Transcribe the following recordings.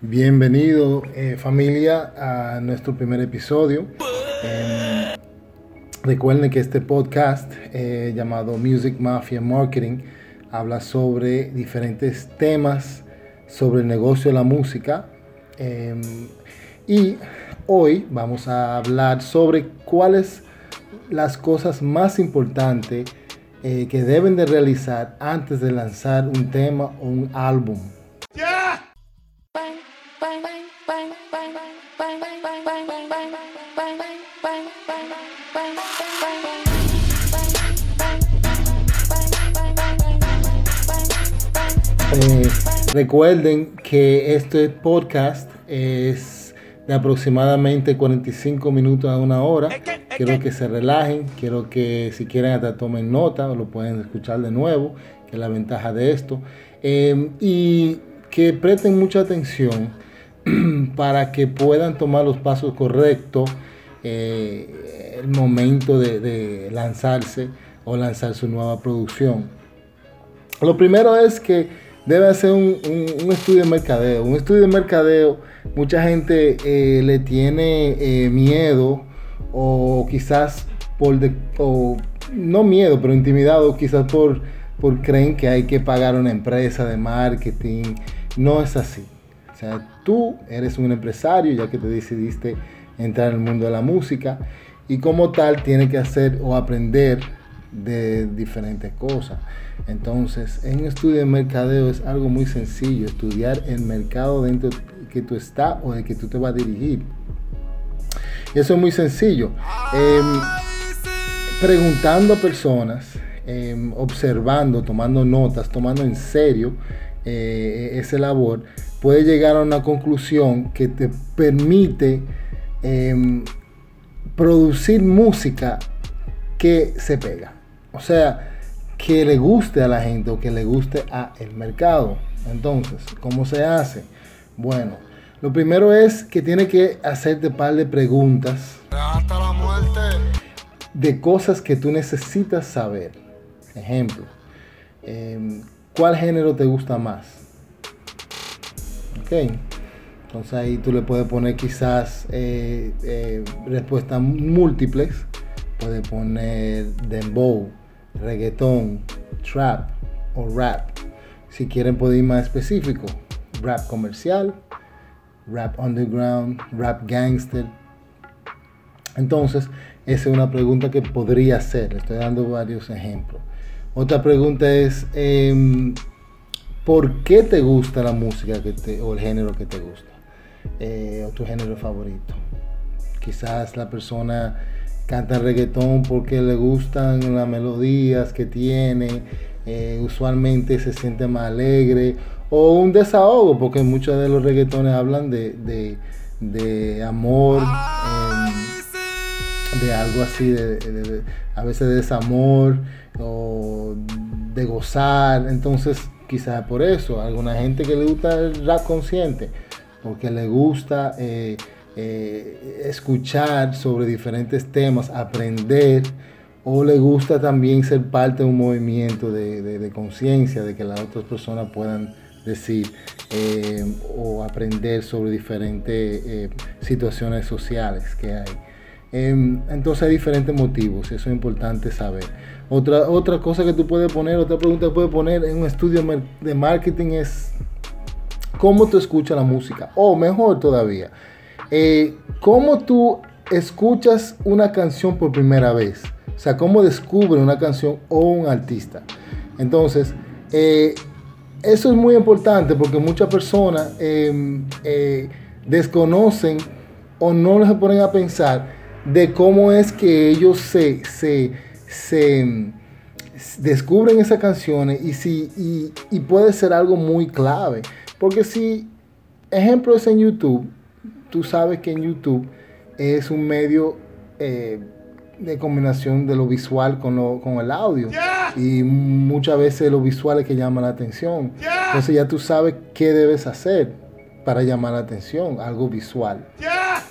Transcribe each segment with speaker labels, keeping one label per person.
Speaker 1: Bienvenido eh, familia a nuestro primer episodio. Eh, recuerden que este podcast eh, llamado Music Mafia Marketing habla sobre diferentes temas sobre el negocio de la música. Em, y hoy vamos a hablar sobre cuáles las cosas más importantes eh, que deben de realizar antes de lanzar un tema o un álbum. Recuerden que este podcast es de aproximadamente 45 minutos a una hora. Quiero que se relajen, quiero que si quieren hasta tomen nota o lo pueden escuchar de nuevo, que es la ventaja de esto. Eh, y que presten mucha atención para que puedan tomar los pasos correctos eh, el momento de, de lanzarse o lanzar su nueva producción. Lo primero es que debe hacer un, estudio de mercadeo. Un estudio de mercadeo, mucha gente eh, le tiene eh, miedo o quizás por, de, o, no miedo, pero intimidado quizás por, por creen que hay que pagar una empresa de marketing. No es así. O sea, tú eres un empresario ya que te decidiste entrar en el mundo de la música y como tal tienes que hacer o aprender de diferentes cosas. Entonces, en un estudio de mercadeo es algo muy sencillo, estudiar el mercado dentro que tú estás o de que tú te vas a dirigir. Eso es muy sencillo. Eh, preguntando a personas, eh, observando, tomando notas, tomando en serio eh, esa labor, puede llegar a una conclusión que te permite em, producir música que se pega. O sea, que le guste a la gente o que le guste a el mercado. Entonces, ¿cómo se hace? Bueno, lo primero es que tiene que hacerte un par de preguntas de cosas que tú necesitas saber. Ejemplo, eh, ¿cuál género te gusta más? Ok, entonces ahí tú le puedes poner quizás eh, eh, respuestas múltiples. Puedes poner dembow, reggaetón, trap o rap. Si quieren pueden ir más específico, rap comercial, rap underground, rap gangster. Entonces, esa es una pregunta que podría hacer. Estoy dando varios ejemplos. Otra pregunta es, eh, ¿por qué te gusta la música que te, o el género que te gusta? Eh, o tu género favorito. Quizás la persona canta reggaetón porque le gustan las melodías que tiene, eh, usualmente se siente más alegre, o un desahogo, porque muchos de los reggaetones hablan de, de, amor, eh, de algo así, de, a veces de desamor, o de gozar, entonces quizás por eso, alguna gente que le gusta el rap consciente, porque le gusta... Eh, eh, escuchar sobre diferentes temas, aprender, o le gusta también ser parte de un movimiento de, conciencia, de que las otras personas puedan decir eh, o aprender sobre diferentes eh, situaciones sociales que hay. Eh, entonces hay diferentes motivos, eso es importante saber. Otra, otra cosa que tú puedes poner, otra pregunta que puedes poner en un estudio de marketing es cómo tú escuchas la música, o mejor todavía, eh, ¿Cómo tú escuchas una canción por primera vez? O sea, ¿cómo descubre una canción o un artista? Entonces, eh, eso es muy importante porque muchas personas eh, eh, desconocen o no se ponen a pensar de cómo es que ellos se, se, se descubren esas canciones y, si, y puede ser algo muy clave. Porque si, ejemplo es en YouTube, tú sabes que en YouTube es un medio eh, de combinación de lo visual con, lo, con el audio. Yeah. Y muchas veces lo visual es que llama la atención. Yeah. Entonces ya tú sabes qué debes hacer para llamar la atención, algo visual. Yeah.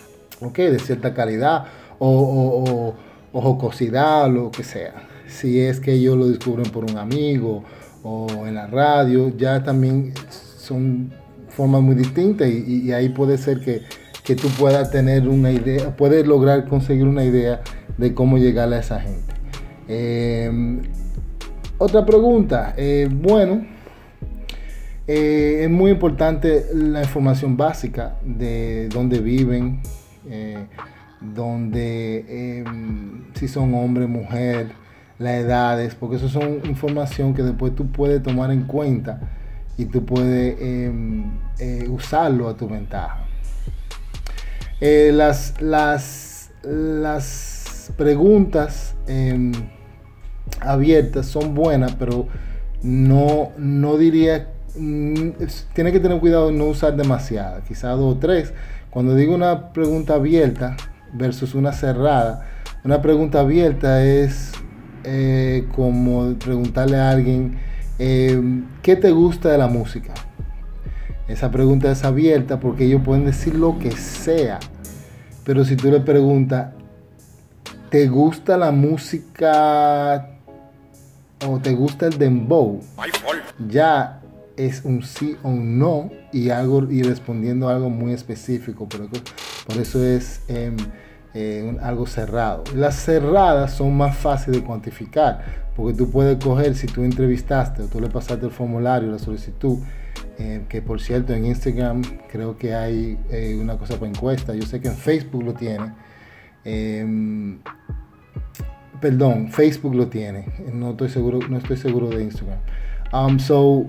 Speaker 1: Ok, de cierta calidad o, o, o, o jocosidad o lo que sea. Si es que ellos lo descubren por un amigo o en la radio, ya también son formas muy distintas y, ahí puede ser que, tú puedas tener una idea, puedes lograr conseguir una idea de cómo llegarle a esa gente. Eh, otra pregunta, eh, bueno, eh, es muy importante la información básica de dónde viven, dónde, em, si son hombre, mujer, las edades, porque eso son información que después tú puedes tomar en cuenta y tú puedes em, eh, usarlo a tu ventaja. Eh, las, las, las preguntas em, abiertas son buenas, pero no, no diría, mm, tiene que tener cuidado de no usar demasiadas, quizá dos o tres. Cuando digo una pregunta abierta versus una cerrada, una pregunta abierta es eh, como preguntarle a alguien, eh, ¿qué te gusta de la música? Esa pregunta es abierta porque ellos pueden decir lo que sea. Pero si tú le preguntas, ¿te gusta la música o te gusta el dembow? Ya es un sí o un no y, algo, y respondiendo algo muy específico. Por, por eso es... Em, eh, algo cerrado. Las cerradas son más fáciles de cuantificar, porque tú puedes coger, si tú entrevistaste o tú le pasaste el formulario, la solicitud, eh, que por cierto en Instagram creo que hay eh, una cosa para encuesta, yo sé que en Facebook lo tiene. Em, perdón, Facebook lo tiene, no estoy seguro, no estoy seguro de Instagram. Um, so,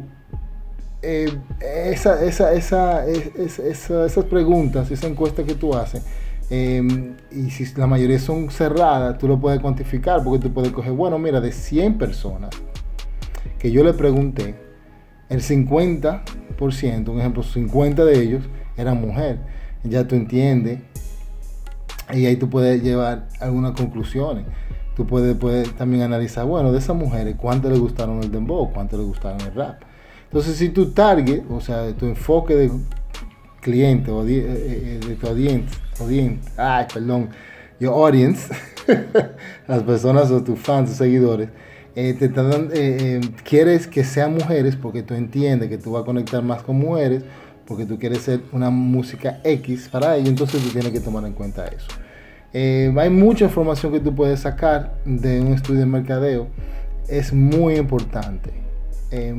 Speaker 1: esa, esa, esa, esas preguntas, esa encuesta que tú haces, Em, y si la mayoría son cerradas, tú lo puedes cuantificar porque tú puedes coger, bueno, mira, de 100 personas que yo le pregunté, el 50%, un ejemplo, 50 de ellos eran mujeres. Ya tú entiendes y ahí tú puedes llevar algunas conclusiones. Tú puedes, puedes también analizar, bueno, de esas mujeres, ¿cuántas les gustaron el dembow? ¿Cuántas les gustaron el rap? Entonces, si tu target, o sea, tu enfoque de cliente o de, eh, eh, de tu audiencia, audiencia, ay, perdón, your audience, las personas o tus fans, tus seguidores, eh, te quieres que sean mujeres porque tú entiendes que tú vas a conectar más con mujeres, porque tú quieres ser una música X para ellos, entonces tú tienes que tomar en cuenta eso. hay mucha información que tú puedes sacar de un estudio de mercadeo, es muy importante. Em,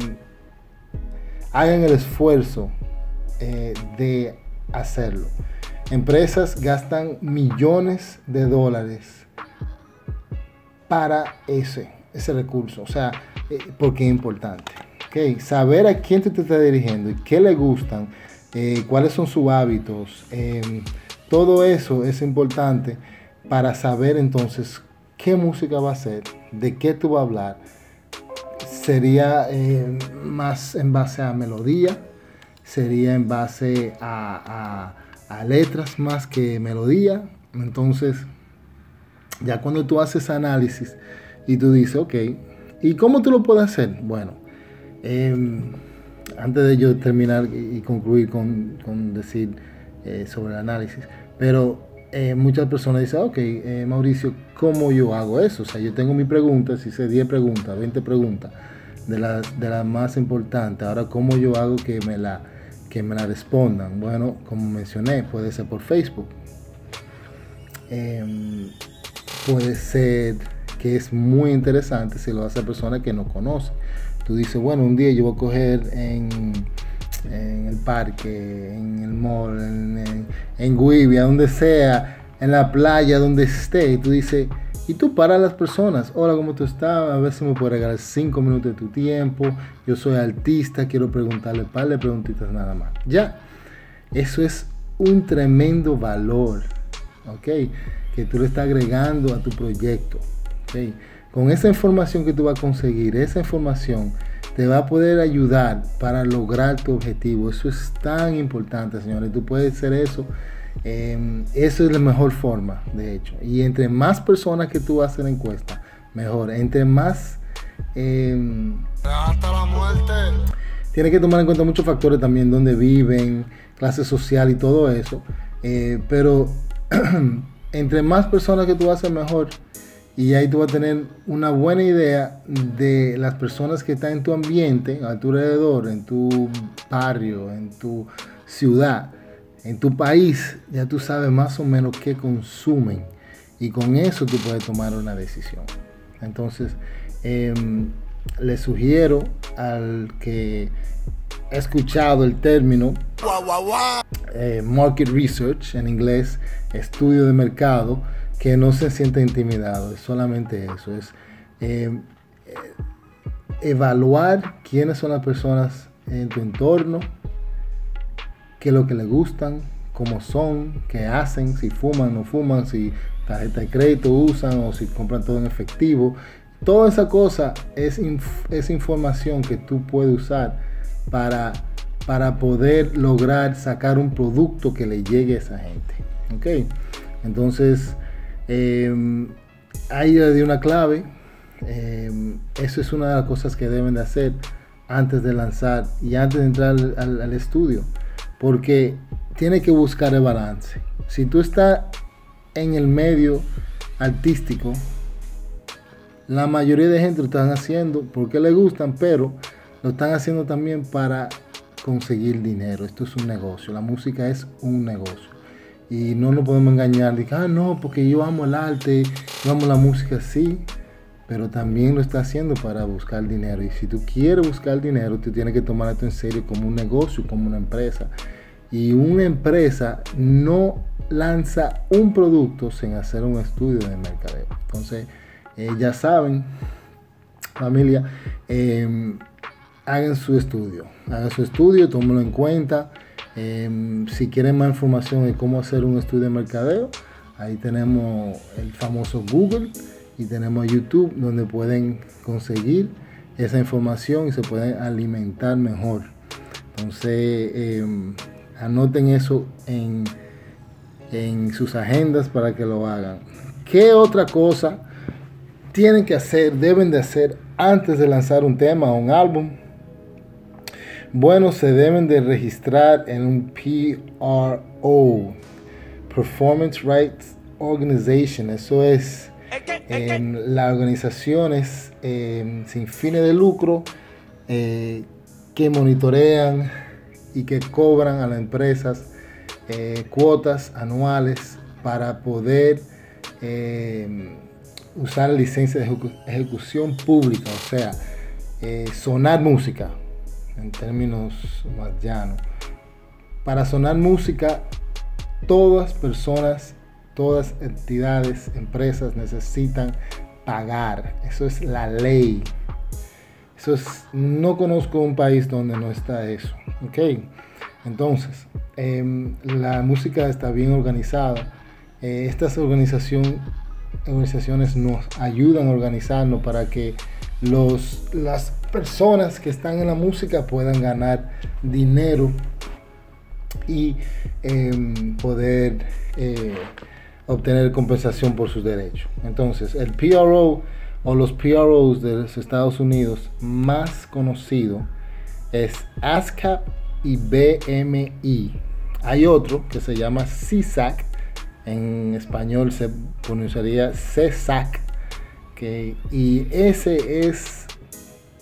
Speaker 1: hagan el esfuerzo eh, de hacerlo. Empresas gastan millones de dólares para ese, ese recurso. O sea, eh, porque es importante. Okay. Saber a quién te, te está dirigiendo y qué le gustan, eh, cuáles son sus hábitos, em, todo eso es importante para saber entonces qué música va a ser, de qué tú vas a hablar. Sería más en base a melodía, sería en base a, letras más que melodía. Entonces, ya cuando tú haces análisis y tú dices, ok, ¿y cómo tú lo puedes hacer? Bueno, em, antes de yo terminar y concluir con, decir eh, sobre el análisis, pero eh, muchas personas dicen, ok, eh, Mauricio, ¿cómo yo hago eso? O sea, yo tengo mi pregunta, si hice 10 preguntas, 20 preguntas, de las de la más importantes, ahora, ¿cómo yo hago que me la que me la respondan. Bueno, como mencioné, puede ser por Facebook. Em, puede ser que es muy interesante si lo hace a persona que no conoce. Tú dices, bueno, un día yo voy a coger en, el parque, en el mall, en, en, donde sea, en la playa, donde esté. Y tú dices, y tú para las personas, hola, ¿cómo tú estás? A ver si me puedes regalar cinco minutos de tu tiempo. Yo soy artista, quiero preguntarle un par de preguntitas nada más. Ya, eso es un tremendo valor, ¿ok? Que tú le estás agregando a tu proyecto, Con esa información que tú vas a conseguir, esa información te va a poder ayudar para lograr tu objetivo. Eso es tan importante, señores. Tú puedes hacer eso Em, eso es la mejor forma, de hecho. Y entre más personas que tú haces la encuesta, mejor. Entre más... Eh, Hasta la muerte. Tienes que tomar en cuenta muchos factores también, donde viven, clase social y todo eso. Eh, pero entre más personas que tú haces, mejor. Y ahí tú vas a tener una buena idea de las personas que están en tu ambiente, a tu alrededor, en tu barrio, en tu ciudad, en tu país. Ya tú sabes más o menos qué consumen y con eso tú puedes tomar una decisión. Entonces, em, le sugiero al que ha escuchado el término eh, market research en inglés, estudio de mercado, que no se siente intimidado, es solamente eso, es eh, evaluar quiénes son las personas en tu entorno, qué es lo que les gustan, cómo son, qué hacen, si fuman, no fuman, si tarjeta de crédito usan o si compran todo en efectivo. Toda esa cosa es, es información que tú puedes usar para, para poder lograr sacar un producto que le llegue a esa gente. Entonces, eh, ahí de una clave. Em, eso es una de las cosas que deben de hacer antes de lanzar y antes de entrar al, estudio. Porque tiene que buscar el balance. Si tú estás en el medio artístico, la mayoría de gente lo están haciendo porque le gustan, pero lo están haciendo también para conseguir dinero. Esto es un negocio. La música es un negocio. Y no nos podemos engañar que, ah, no, porque yo amo el arte, yo amo la música, sí, pero también lo está haciendo para buscar dinero. Y si tú quieres buscar dinero, tú tienes que tomar esto en serio como un negocio, como una empresa. Y una empresa no lanza un producto sin hacer un estudio de mercadeo. Entonces, eh, ya saben, familia, em, hagan su estudio. Hagan su estudio, tómenlo en cuenta. Em, si quieren más información de cómo hacer un estudio de mercadeo, ahí tenemos el famoso Google y tenemos YouTube donde pueden conseguir esa información y se pueden alimentar mejor. Entonces, em, anoten eso en, en sus agendas para que lo hagan. ¿Qué otra cosa tienen que hacer, deben de hacer antes de lanzar un tema o un álbum? Bueno, se deben de registrar en un PRO, Performance Rights Organization. Eso es en las organizaciones em, sin fines de lucro eh, que monitorean y que cobran a las empresas eh, cuotas anuales para poder em, usar licencia de ejecución pública, o sea, eh, sonar música en términos más llanos. Para sonar música, todas personas, todas entidades, empresas necesitan pagar. Eso es la ley. Eso es, no conozco un país donde no está eso. ¿ok? Entonces, em, la música está bien organizada. Eh, estas organización, organizaciones nos ayudan a organizarnos para que los, las personas que están en la música puedan ganar dinero y em, poder eh, obtener compensación por sus derechos. Entonces, el PRO o los PROs de los Estados Unidos más conocido es ASCAP y BMI. Hay otro que se llama CSAC, en español se pronunciaría CSAC, y ese es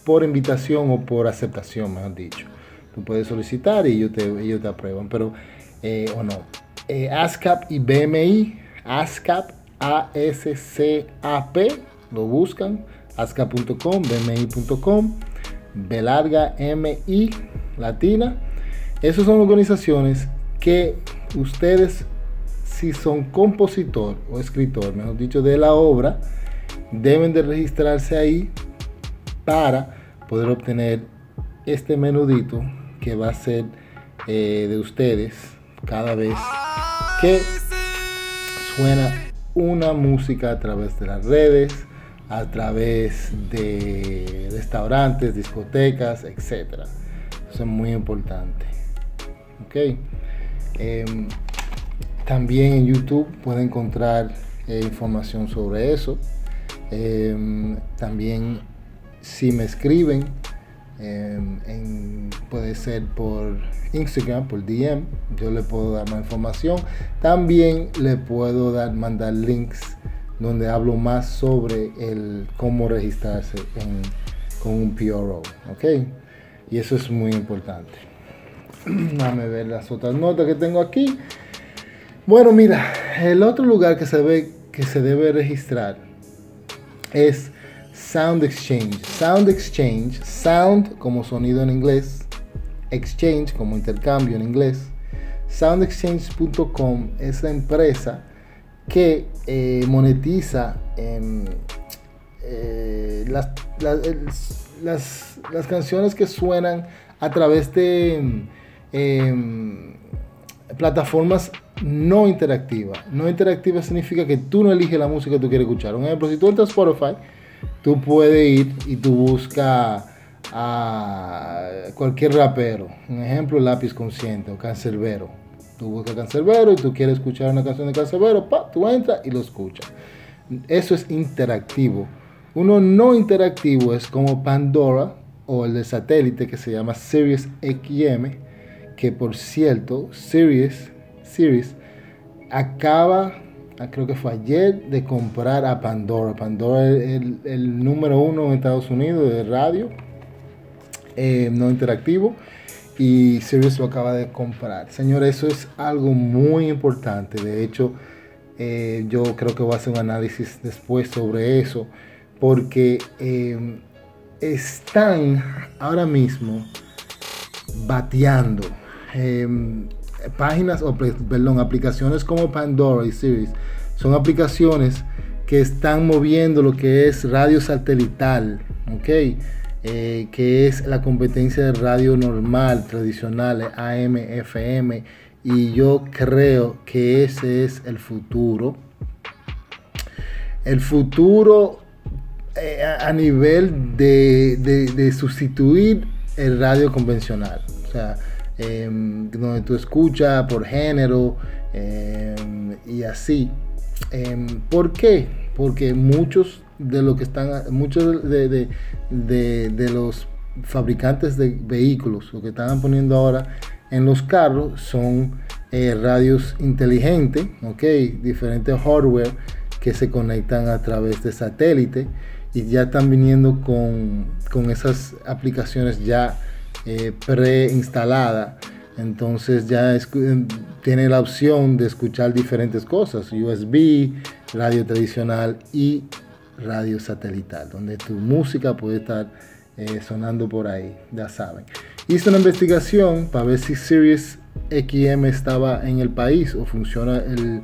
Speaker 1: por invitación o por aceptación, mejor dicho. Tú puedes solicitar y ellos te, ellos te aprueban, pero eh, o no. Eh, ASCAP y BMI, ASCAP, A-S-C-A-P, lo buscan, ascap.com, bmi.com, B larga M-I, latina. Esas son organizaciones que ustedes, si son compositor o escritor, mejor dicho, de la obra, deben de registrarse ahí para poder obtener este menudito que va a ser eh, de ustedes cada vez que suena una música a través de las redes, a través de restaurantes, discotecas, etc. Eso es muy importante. Ok. Em, también en YouTube pueden encontrar eh, información sobre eso. Em, también si me escriben, em, puede ser por Instagram, por DM, yo le puedo dar más información. También le puedo dar, mandar links donde hablo más sobre el cómo registrarse con un PRO, ¿ok? Y eso es muy importante. Déjame ver las otras notas que tengo aquí. Bueno, mira, el otro lugar que se, ve, que se debe registrar es Sound Exchange. Sound Exchange, sound como sonido en inglés, exchange como intercambio en inglés. SoundExchange.com es la empresa que eh, monetiza em, eh, las, las, canciones que suenan a través de em, plataformas no interactivas. No interactiva significa que tú no eliges la música que tú quieres escuchar. Un ejemplo, si tú entras a Spotify, tú puedes ir y tú buscas a cualquier rapero. Un ejemplo, Lápiz Consciente o Cancerbero. Tú buscas Cancerbero y tú quieres escuchar una canción de Cancerbero, pa, tú entras y lo escuchas. Eso es interactivo. Uno no interactivo es como Pandora o el de satélite que se llama Sirius XM, que por cierto, Sirius, Sirius acaba, creo que fue ayer, de comprar a Pandora. Pandora es el, número uno en Estados Unidos de radio eh, no interactivo y Sirius lo acaba de comprar. Señor, eso es algo muy importante. De hecho, eh, yo creo que voy a hacer un análisis después sobre eso porque em, están ahora mismo bateando páginas o perdón, aplicaciones como Pandora y Series son aplicaciones que están moviendo lo que es radio satelital, ¿ok? Eh, que es la competencia de radio normal, tradicional, AM, FM, y yo creo que ese es el futuro. El futuro eh, a nivel de, sustituir el radio convencional. O sea, em, donde tú escuchas por género em, y así. Em, ¿Por qué? Porque muchos de lo que están, muchos de, los fabricantes de vehículos, lo que están poniendo ahora en los carros son eh, radios inteligentes, ok, diferentes hardware que se conectan a través de satélite y ya están viniendo con, esas aplicaciones ya eh, preinstaladas. Entonces ya tiene la opción de escuchar diferentes cosas, USB, radio tradicional y radio satelital, donde tu música puede estar eh, sonando por ahí, ya saben. Hice una investigación para ver si Sirius XM estaba en el país o funciona el,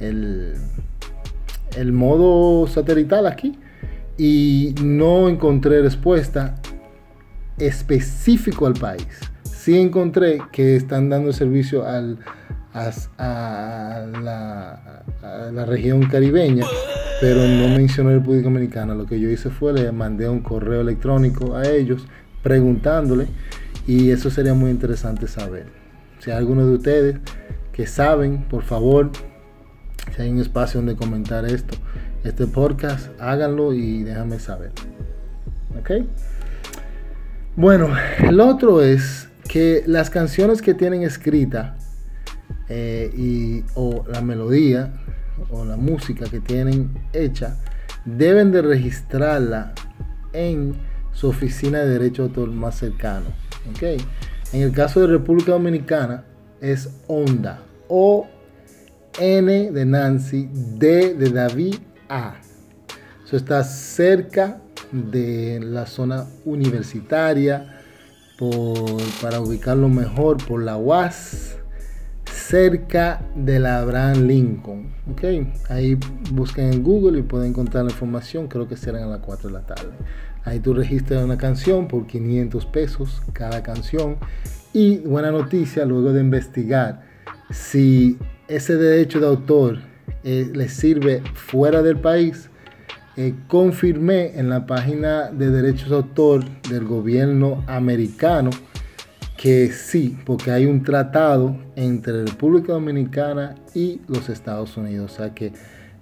Speaker 1: el, el modo satelital aquí y no encontré respuesta específico al país. Sí encontré que están dando servicio a, la, región caribeña, pero no mencionó República Dominicana. Lo que yo hice fue le mandé un correo electrónico a ellos preguntándole y eso sería muy interesante saber. Si hay alguno de ustedes que saben, por favor, si hay un espacio donde comentar esto, este podcast, háganlo y déjame saber. ¿Ok? Bueno, el otro es que las canciones que tienen escrita eh, y, o la melodía o la música que tienen hecha deben de registrarla en su oficina de derecho de autor más cercano. ¿okay? En el caso de República Dominicana es ONDA. O N de Nancy, D de David, A. Eso está cerca de la zona universitaria por, para ubicarlo mejor por la UAS cerca de la Abraham Lincoln. Ok, ahí busquen en Google y pueden encontrar la información. Creo que serán a las 4 de la tarde. Ahí tú registras una canción por 500 pesos cada canción. Y buena noticia, luego de investigar si ese derecho de autor eh, les sirve fuera del país, eh, confirmé en la página de derechos de autor del gobierno americano que sí, porque hay un tratado entre República Dominicana y los Estados Unidos. O sea que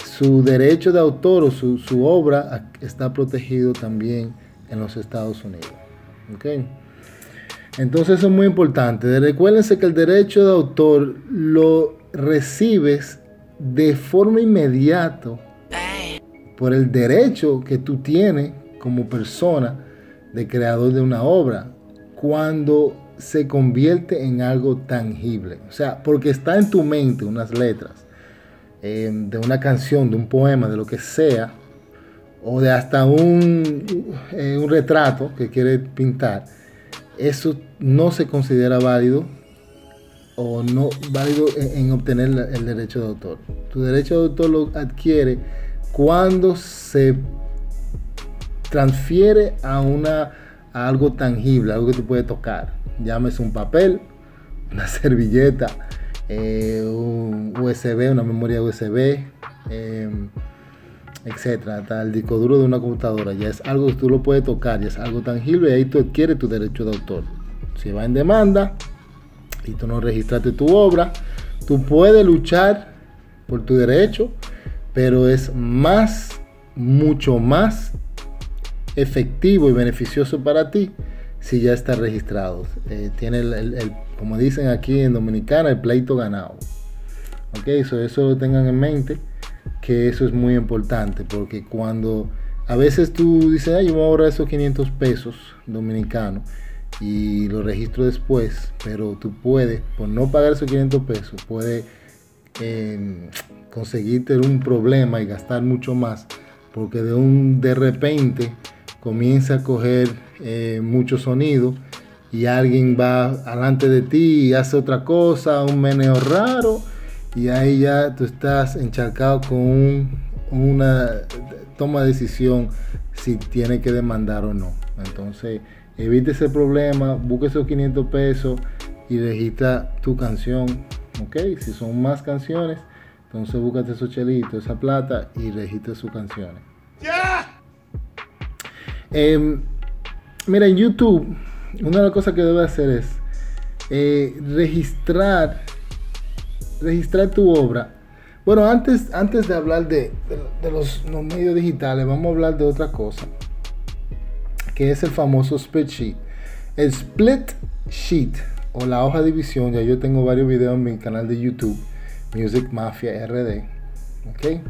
Speaker 1: su derecho de autor o su, obra está protegido también en los Estados Unidos. ¿Okay? Entonces eso es muy importante. Recuérdense que el derecho de autor lo recibes de forma inmediata por el derecho que tú tienes como persona de creador de una obra cuando se convierte en algo tangible. O sea, porque está en tu mente unas letras eh, de una canción, de un poema, de lo que sea, o de hasta un, eh, un retrato que quiere pintar, eso no se considera válido o no válido en, obtener el derecho de autor. Tu derecho de autor lo adquiere cuando se transfiere a una algo tangible, algo que tú puedes tocar. Llámese un papel, una servilleta, eh, un USB, una memoria USB, em, etcétera, el disco duro de una computadora. Ya es algo que tú lo puedes tocar, ya es algo tangible y ahí tú adquieres tu derecho de autor. Si va en demanda y tú no registraste tu obra, tú puedes luchar por tu derecho, pero es más, mucho más efectivo y beneficioso para ti si ya está registrado. Eh, tiene el, como dicen aquí en Dominicana, el pleito ganado. Ok, eso, eso lo tengan en mente, que eso es muy importante, porque cuando a veces tú dices, ay, yo voy a ahorrar esos 500 pesos dominicanos y lo registro después, pero tú puedes, por no pagar esos 500 pesos, puedes conseguirte un problema y gastar mucho más, porque de un de repente comienza a coger eh, mucho sonido y alguien va alante de ti y hace otra cosa, un meneo raro, y ahí ya tú estás encharcado con una toma de decisión si tiene que demandar o no. Entonces, evite ese problema, busque esos 500 pesos y registra tu canción. Ok, si son más canciones, entonces búscate esos chelitos, esa plata y registra sus canciones. Em, mira, en YouTube, una de las cosas que debe hacer es eh, registrar, registrar tu obra. Bueno, antes, antes de hablar de, los, medios digitales, vamos a hablar de otra cosa, que es el famoso split sheet. El split sheet o la hoja de división, ya yo tengo varios videos en mi canal de YouTube, Music Mafia RD. ¿okay?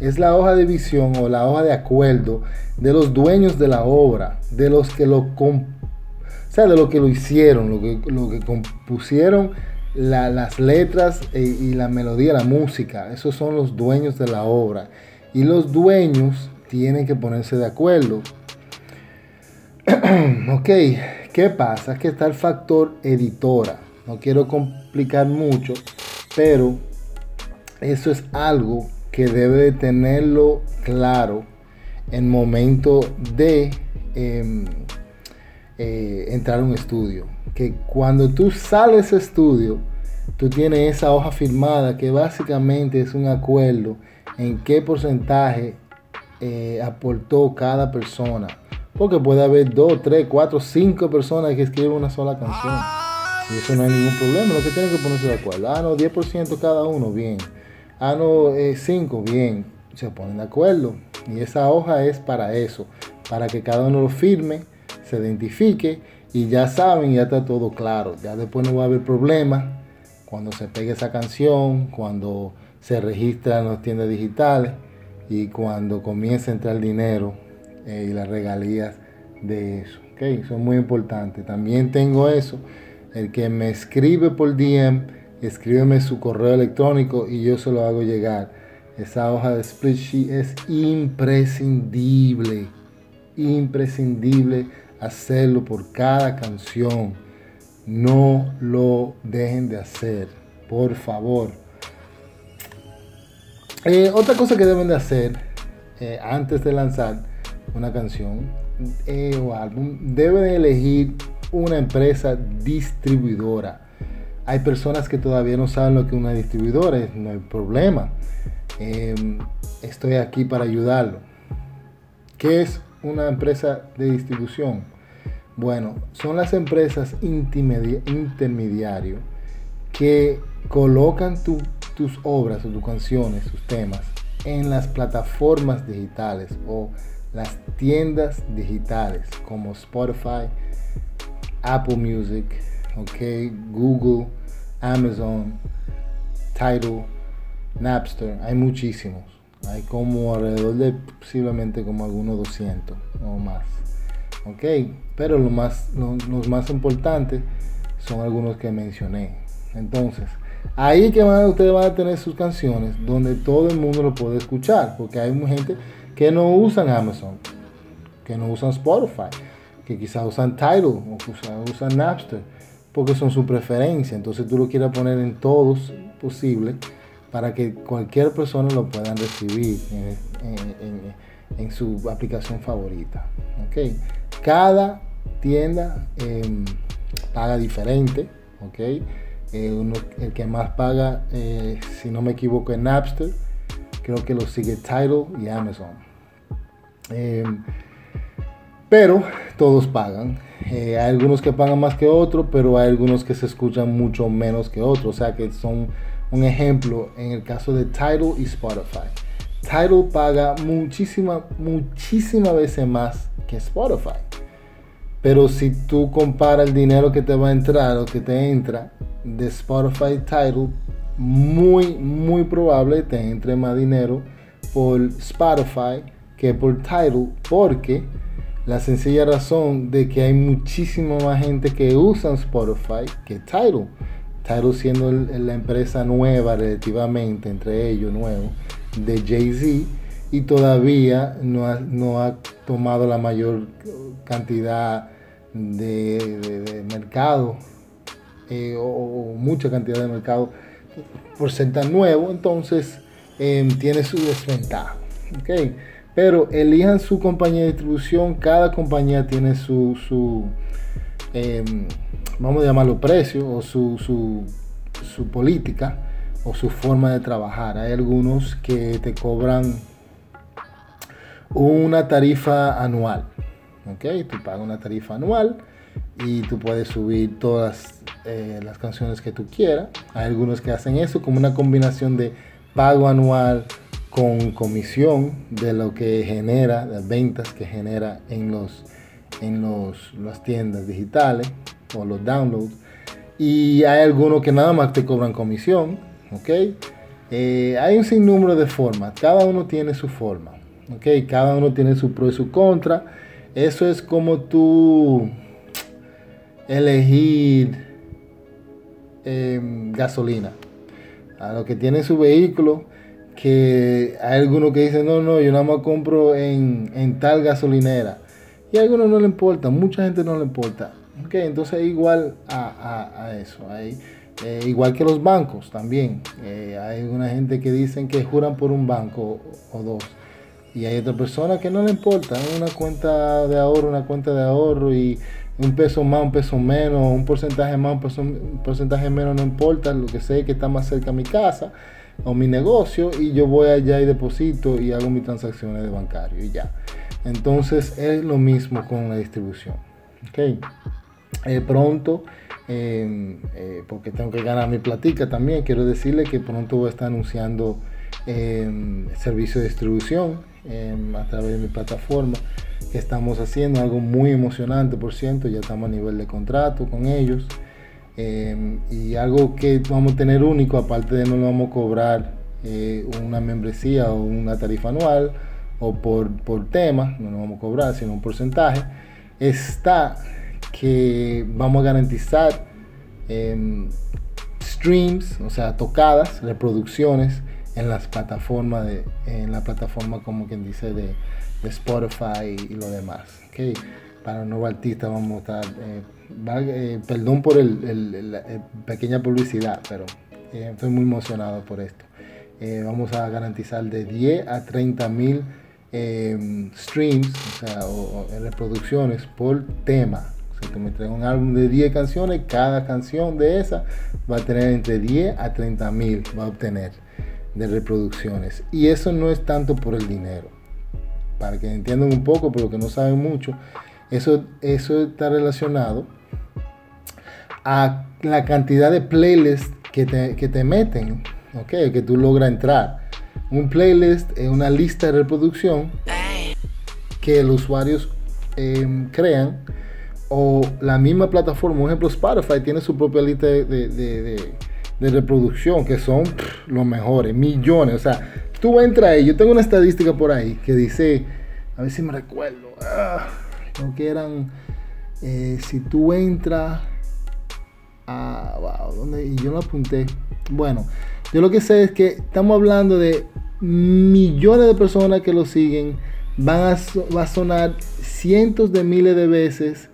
Speaker 1: es la hoja de visión o la hoja de acuerdo de los dueños de la obra, de los que lo o sea, de lo que lo hicieron, lo que, lo que compusieron las letras e, y la melodía, la música. Esos son los dueños de la obra. Y los dueños tienen que ponerse de acuerdo. ok, ¿qué pasa? Que está el factor editora. No quiero complicar mucho, pero eso es algo que debe tenerlo claro en momento de em, eh, entrar a un estudio. Que cuando tú sales ese estudio, tú tienes esa hoja firmada que básicamente es un acuerdo en qué porcentaje eh, aportó cada persona. Porque puede haber dos, tres, cuatro, cinco personas que escriben una sola canción. Y eso no hay ningún problema. Lo que tienen que ponerse de acuerdo. Ah, no, 10% cada uno, bien. Ah, no, 5, eh, bien, se ponen de acuerdo. Y esa hoja es para eso, para que cada uno lo firme, se identifique y ya saben, ya está todo claro. Ya después no va a haber problema cuando se pegue esa canción, cuando se registra en las tiendas digitales y cuando comience a entrar dinero eh, y las regalías de eso. Okay, eso es muy importante. También tengo eso. El que me escribe por DM escríbeme su correo electrónico y yo se lo hago llegar. Esa hoja de split sheet es imprescindible, imprescindible hacerlo por cada canción. No lo dejen de hacer, por favor. Eh, otra cosa que deben de hacer eh, antes de lanzar una canción eh, o álbum, deben elegir una empresa distribuidora hay personas que todavía no saben lo que es una distribuidora, no hay problema. Em, estoy aquí para ayudarlo. ¿Qué es una empresa de distribución? Bueno, son las empresas intermediarios que colocan tus obras o tus canciones, tus temas en las plataformas digitales o las tiendas digitales como Spotify, Apple Music, ok, Google, Amazon, Tidal, Napster, hay muchísimos, Hay como alrededor de posiblemente como algunos 200 o más. ¿Ok? Pero lo más, los más importantes son algunos que mencioné. Entonces, ahí que van, ustedes van a tener sus canciones donde todo el mundo lo puede escuchar. Porque hay gente que no usan Amazon, que no usan Spotify, que quizás usan Tidal o usan Napster, porque son su preferencia. Entonces tú lo quieres poner en todos posible para que cualquier persona lo pueda recibir en, su aplicación favorita. ¿okay? Cada tienda em, paga diferente. ¿okay? Eh, el que más paga, eh, si no me equivoco, es Napster. Creo que lo sigue Tidal y Amazon. Em, pero todos pagan. Eh, hay algunos que pagan más que otros, pero hay algunos que se escuchan mucho menos que otros. O sea que son un ejemplo en el caso de Tidal y Spotify. Tidal paga muchísima, muchísimas veces más que Spotify. Pero si tú comparas el dinero que te va a entrar o que te entra de Spotify Tidal, muy, muy probable te entre más dinero por Spotify que por Tidal, porque la sencilla razón de que hay muchísima más gente que usa Spotify que Tidal. Tidal siendo la empresa nueva relativamente, entre ellos nuevo, de Jay-Z y todavía no ha, no ha, tomado la mayor cantidad de, mercado eh, o, mucha cantidad de mercado por ser tan nuevo, entonces em, tiene su desventaja. ¿okay? Pero elijan su compañía de distribución, cada compañía tiene su, em, vamos a llamarlo precio o su, su, política o su forma de trabajar. Hay algunos que te cobran una tarifa anual. ¿ok? Tú pagas una tarifa anual y tú puedes subir todas eh, las canciones que tú quieras. Hay algunos que hacen eso como una combinación de pago anual con comisión de lo que genera, las ventas que genera en, los, en los, las tiendas digitales o los downloads. Y hay algunos que nada más te cobran comisión, ¿ok? Eh, hay un sinnúmero de formas, cada uno tiene su forma, ¿ok? Cada uno tiene su pro y su contra. Eso es como tú elegir em, gasolina. A lo que tiene su vehículo, que hay algunos que dicen, no, no, yo nada más compro en, tal gasolinera. Y a algunos no le importa, mucha gente no le importa. Okay, entonces igual a, eso. Hay, eh, igual que los bancos también. Eh, hay una gente que dicen que juran por un banco o, dos. Y hay otra persona que no le importa. Una cuenta de ahorro, una cuenta de ahorro y un peso más, un peso menos, un porcentaje más, un, porcentaje menos, no importa. Lo que sé que está más cerca a mi casa o mi negocio y yo voy allá y deposito y hago mis transacciones de bancario y ya. Entonces es lo mismo con la distribución. Okay. Eh, pronto, em, eh, porque tengo que ganar mi platica también, quiero decirle que pronto voy a estar anunciando em, servicio de distribución em, a través de mi plataforma que estamos haciendo, algo muy emocionante, por cierto, ya estamos a nivel de contrato con ellos. Em, y algo que vamos a tener único, aparte de no lo vamos a cobrar eh, una membresía o una tarifa anual o por, por tema, no lo vamos a cobrar, sino un porcentaje, está que vamos a garantizar em, streams, o sea, tocadas, reproducciones en las plataformas de, en la plataforma como quien dice de, Spotify y, lo demás. ¿okay? Para nuevo artista vamos a estar eh, perdón por el, la eh, pequeña publicidad, pero eh, estoy muy emocionado por esto. vamos a garantizar de 10 a 30 mil streams, o sea, o, reproducciones por tema. Si tú me un álbum de 10 canciones, cada canción de esa va a tener entre 10 a 30 mil, va a obtener de reproducciones. Y eso no es tanto por el dinero. Para que entiendan un poco, pero que no saben mucho, eso, eso está relacionado a la cantidad de playlists que te, que te meten, okay, que tú logras entrar. Un playlist es una lista de reproducción que los usuarios em, crean o la misma plataforma, por ejemplo Spotify tiene su propia lista de, de, de, reproducción que son los mejores, millones, o sea, tú entras ahí, yo tengo una estadística por ahí que dice, a ver si me recuerdo, ah, creo que eran, eh, si tú entras, ah, wow, ¿dónde? Y yo lo apunté. Bueno, yo lo que sé es que estamos hablando de millones de personas que lo siguen, van a, va a sonar cientos de miles de veces,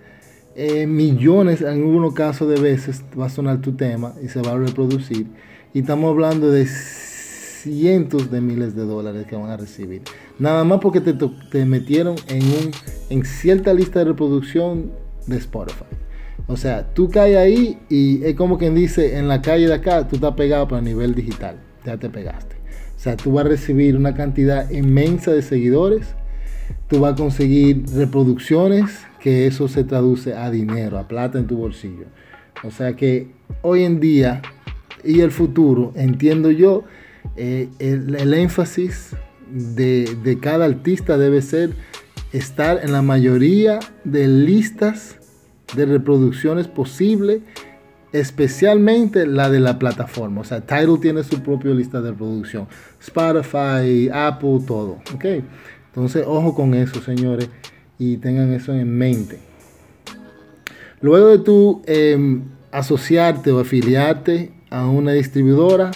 Speaker 1: eh, millones en algunos casos de veces va a sonar tu tema y se va a reproducir. Y estamos hablando de cientos de miles de dólares que van a recibir. Nada más porque te, metieron en, un, cierta lista de reproducción de Spotify. O sea, tú caes ahí y es como quien dice, en la calle de acá, tú estás pegado para nivel digital. Ya te pegaste. O sea, tú vas a recibir una cantidad inmensa de seguidores. Tú vas a conseguir reproducciones, que eso se traduce a dinero, a plata en tu bolsillo. O sea que hoy en día y el futuro, entiendo yo, eh, el, énfasis de, de, cada artista debe ser estar en la mayoría de listas de reproducciones posibles, especialmente la de la plataforma. O sea, Tidal tiene su propia lista de reproducción, Spotify, Apple, todo. ¿ok? Entonces, ojo con eso, señores, y tengan eso en mente. Luego de tú em, asociarte o afiliarte a una distribuidora,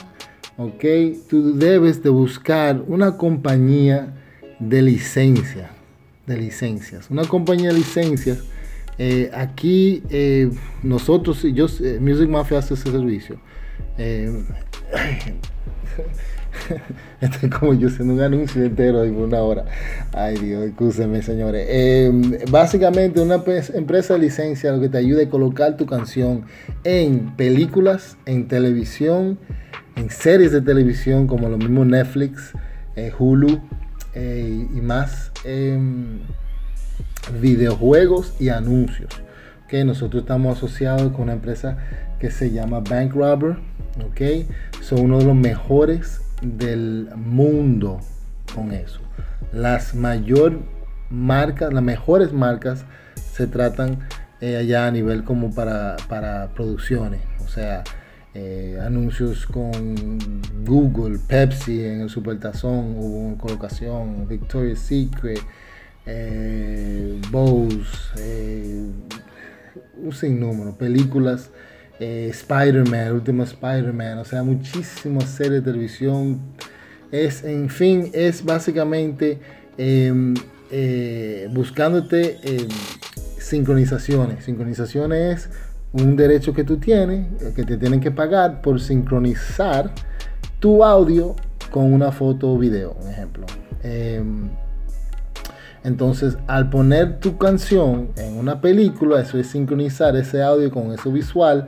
Speaker 1: ok, tú debes de buscar una compañía de licencia, de licencias. Una compañía de licencias, eh, aquí eh, nosotros, yo, eh, Music Mafia hace ese servicio. Estoy como yo haciendo un anuncio entero de una hora. Ay Dios, escúcheme señores. básicamente una empresa de licencia lo que te ayuda a colocar tu canción en películas, en televisión, en series de televisión como lo mismo Netflix, eh, Hulu eh, y más em, videojuegos y anuncios. que Nosotros estamos asociados con una empresa que se llama Bank Robber. ¿okay? Son uno de los mejores del mundo con eso. Las mayor marcas, las mejores marcas se tratan eh, allá a nivel como para, para producciones. O sea, eh, anuncios con Google, Pepsi en el Supertazón, hubo colocación, Victoria's Secret, eh, Bose, eh, un sinnúmero, películas, eh, Spider-Man, último Spider-Man, o sea, muchísimas series de televisión. Es, en fin, es básicamente em, buscándote em, sincronizaciones. Sincronizaciones es un derecho que tú tienes, eh, que te tienen que pagar por sincronizar tu audio con una foto o video, ejemplo. Em, entonces, al poner tu canción en una película, eso es sincronizar ese audio con eso visual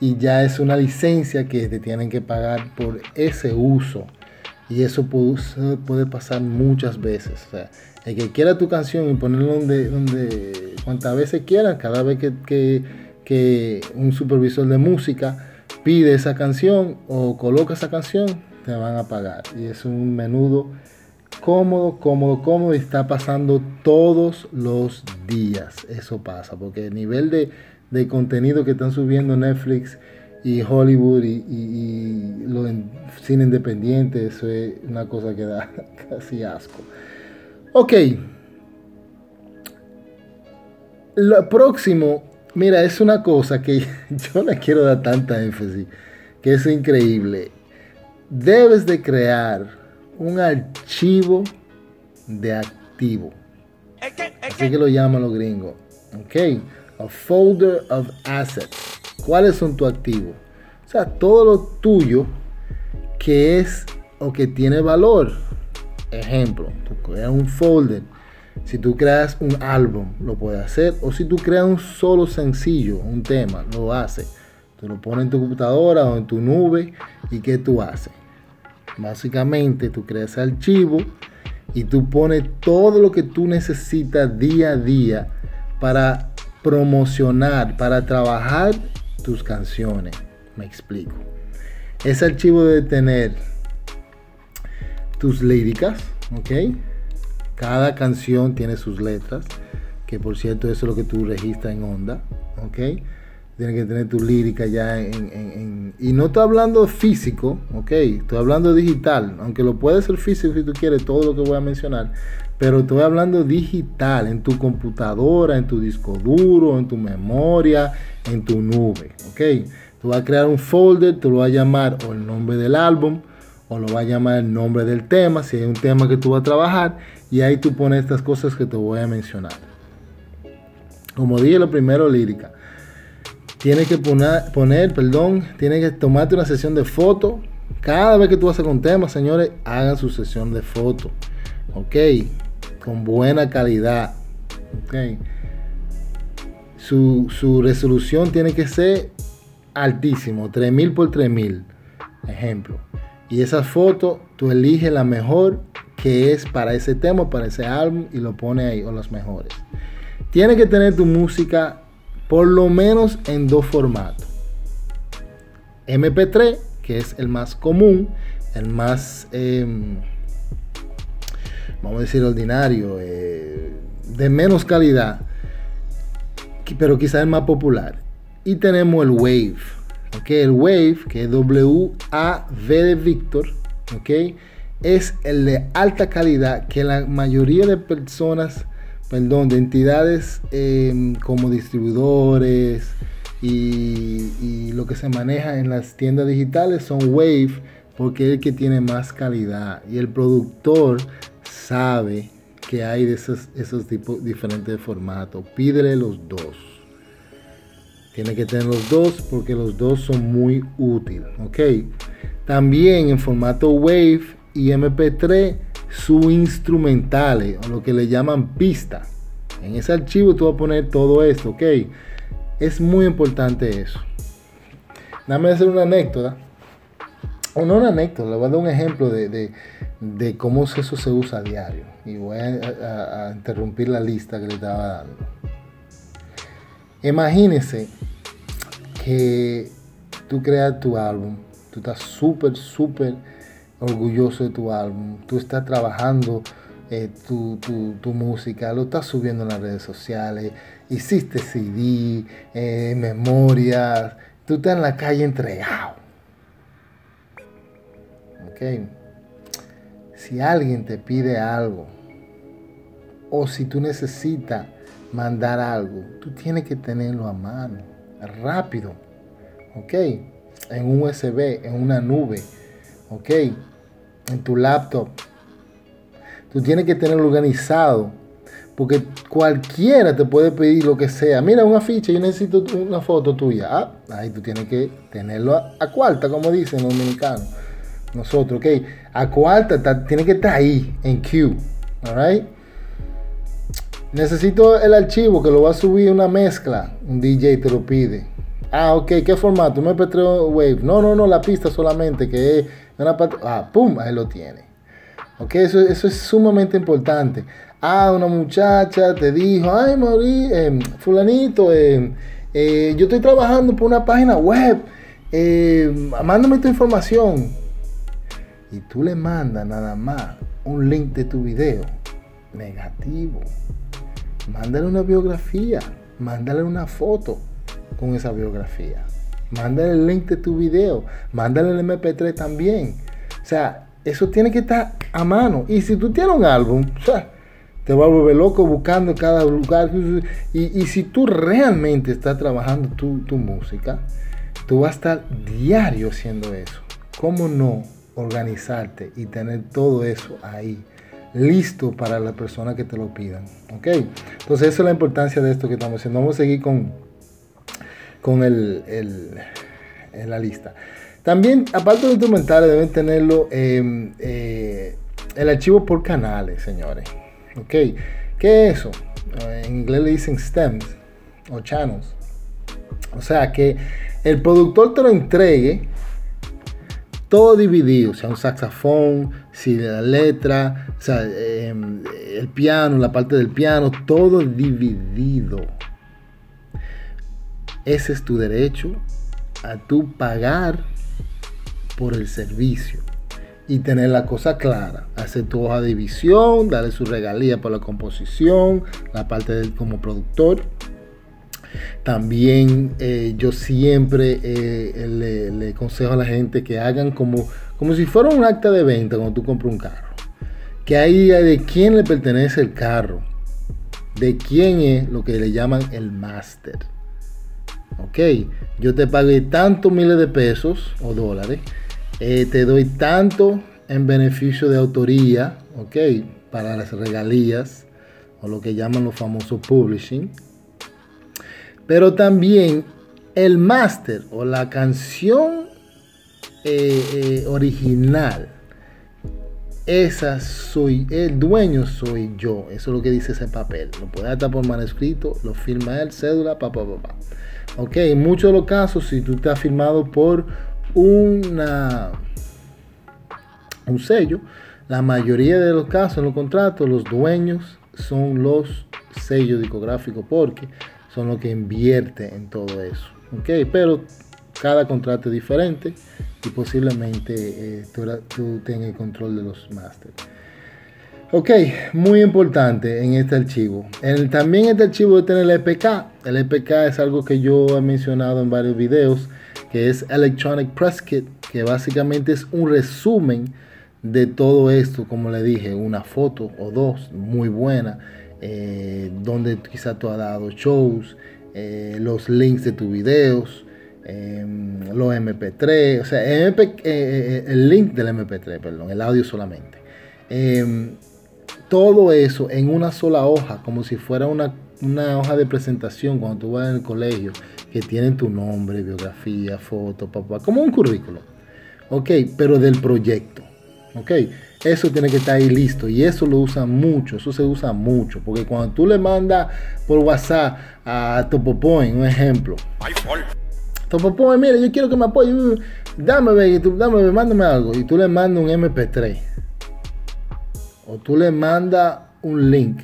Speaker 1: y ya es una licencia que te tienen que pagar por ese uso. Y eso puede, pasar muchas veces. El que quiera tu canción y ponerlo donde, cuantas veces quiera, cada vez que un supervisor de música pide esa canción o coloca esa canción, te van a pagar. Y es un menudo cómodo, cómodo, cómodo y está pasando todos los días. Eso pasa, porque el nivel de, contenido que están subiendo Netflix y Hollywood y, y, lo en cine independiente, eso es una cosa que da casi asco. Ok. Lo próximo Mira, es una cosa que yo no quiero dar tanta énfasis, que es increíble. Debes de crear un archivo de activo. Así que lo llaman los gringos. Ok. A folder of assets. ¿Cuáles son tus activos? O sea, todo lo tuyo que es o que tiene valor. Ejemplo, tú creas un folder si tú creas un álbum, lo puedes hacer. O si tú creas un solo sencillo, un tema, lo haces. Tú lo pones en tu computadora o en tu nube. ¿Y qué tú haces? Básicamente tú creas archivo y tú pones todo lo que tú necesitas día a día para promocionar, para trabajar tus canciones. Me explico. Ese archivo debe tener tus líricas, ¿ok? Cada canción tiene sus letras, que por cierto eso es lo que tú registras en onda, ¿ok? tienes que tener tu lírica ya en, Y no estoy hablando físico, ok, estoy hablando digital, aunque lo puede ser físico si tú quieres, todo lo que voy a mencionar, pero estoy hablando digital, en tu computadora, en tu disco duro, en tu memoria, en tu nube, ok. Tú vas a crear un folder, tú lo vas a llamar o el nombre del álbum, o lo vas a llamar el nombre del tema, si hay un tema que tú vas a trabajar, y ahí tú pones estas cosas que te voy a mencionar. Como dije lo primero, lírica. Tienes que poner, perdón, tienes que tomarte una sesión de foto. Cada vez que tú haces con temas, señores, hagan su sesión de foto. Ok, con buena calidad. Ok. Su, su resolución tiene que ser altísimo, 3000 por 3000, ejemplo. Y esa foto, tú eliges la mejor que es para ese tema, para ese álbum y lo pone ahí, o los mejores. Tiene que tener tu música por lo menos en dos formatos. MP3, que es el más común, el más, em, vamos a decir, ordinario, eh, de menos calidad, pero quizás el más popular. Y tenemos el Wave, ¿ok? El Wave, que es W-A-V de Víctor, ¿ok? Es el de alta calidad que la mayoría de personas perdón, de entidades em, como distribuidores y, lo que se maneja en las tiendas digitales son Wave porque es el que tiene más calidad y el productor sabe que hay de esos, tipos diferentes de formatos. Pídele los dos. Tiene que tener los dos porque los dos son muy útiles. ¿ok? También en formato Wave y MP3 su instrumentales o lo que le llaman pista. En ese archivo tú vas a poner todo esto, ¿ok? Es muy importante eso. Dame hacer una anécdota. O no una anécdota, le voy a dar un ejemplo de, cómo eso se usa a diario. Y voy a, interrumpir la lista que le estaba dando. Imagínese que tú creas tu álbum, tú estás súper, súper orgulloso de tu álbum, tú estás trabajando eh, tu, música, lo estás subiendo en las redes sociales, hiciste CD, eh, memorias, tú estás en la calle entregado. Ok. Si alguien te pide algo, o si tú necesitas mandar algo, tú tienes que tenerlo a mano, rápido. Ok. En un USB, en una nube. Ok en tu laptop. Tú tienes que tenerlo organizado. Porque cualquiera te puede pedir lo que sea. Mira, una ficha, yo necesito una foto tuya. Ah, ahí tú tienes que tenerlo a, cuarta, como dicen los dominicanos. Nosotros, ok. A cuarta, tiene que estar ahí, en queue. Alright. Necesito el archivo que lo va a subir una mezcla. Un DJ te lo pide. Ah, ok, ¿qué formato? MP3 Wave. No, no, no, la pista solamente, que es una Ah, pum, ahí lo tiene. Ok, eso, eso es sumamente importante. Ah, una muchacha te dijo, ay, Mauri, em, fulanito, em, eh, yo estoy trabajando por una página web. Em, mándame tu información. Y tú le mandas nada más un link de tu video. Negativo. Mándale una biografía. Mándale una foto con esa biografía. Mándale el link de tu video. Mándale el MP3 también. O sea, eso tiene que estar a mano. Y si tú tienes un álbum, te va a volver loco buscando cada lugar. Y, si tú realmente estás trabajando tu, tu música, tú vas a estar diario haciendo eso. ¿Cómo no organizarte y tener todo eso ahí? listo para la persona que te lo pidan. ¿Ok? Entonces, esa es la importancia de esto que estamos haciendo. Vamos a seguir con, con el, en la lista. También, aparte de instrumentales, deben tenerlo em, eh, el archivo por canales, señores. ¿Ok? ¿Qué es eso? En inglés le dicen stems o channels. O sea, que el productor te lo entregue todo dividido, sea un saxofón, si la letra, sea, em, el piano, la parte del piano, todo dividido ese es tu derecho a tu pagar por el servicio y tener la cosa clara. Hacer tu hoja de visión, darle su regalía por la composición, la parte de, como productor. También eh, yo siempre eh, le, aconsejo a la gente que hagan como, como si fuera un acta de venta cuando tú compras un carro. Que ahí de quién le pertenece el carro. De quién es lo que le llaman el máster. Ok, yo te pagué tantos miles de pesos o dólares. Eh, te doy tanto en beneficio de autoría. Ok, para las regalías o lo que llaman los famosos publishing. Pero también el máster o la canción eh, eh, original, esa soy, el dueño soy yo. Eso es lo que dice ese papel. Lo puede estar por manuscrito, lo firma él, cédula, papá, papá. Ok, en muchos de los casos, si tú estás firmado por una, un sello, la mayoría de los casos en los contratos, los dueños son los sellos discográficos porque son los que invierte en todo eso. ¿ok? Pero cada contrato es diferente y posiblemente eh, tú, tengas el control de los másteres. Ok, muy importante en este archivo. En, también este archivo de tener el EPK. El EPK es algo que yo he mencionado en varios videos, que es Electronic Press Kit, que básicamente es un resumen de todo esto, como le dije, una foto o dos muy buena eh, donde quizá tú has dado shows, eh, los links de tus videos, em, los MP3, o sea, eh, el link del MP3, perdón, el audio solamente. Em, todo eso en una sola hoja, como si fuera una, una hoja de presentación cuando tú vas el colegio, que tienen tu nombre, biografía, foto, papá, como un currículo. Ok, pero del proyecto. Ok, eso tiene que estar ahí listo y eso lo usan mucho, eso se usa mucho, porque cuando tú le mandas por WhatsApp a Topopoint, un ejemplo. Topopoint, mira, yo quiero que me apoye, dame, ve, tú, dame, mándame algo y tú le mandas un MP3 o tú le mandas un link.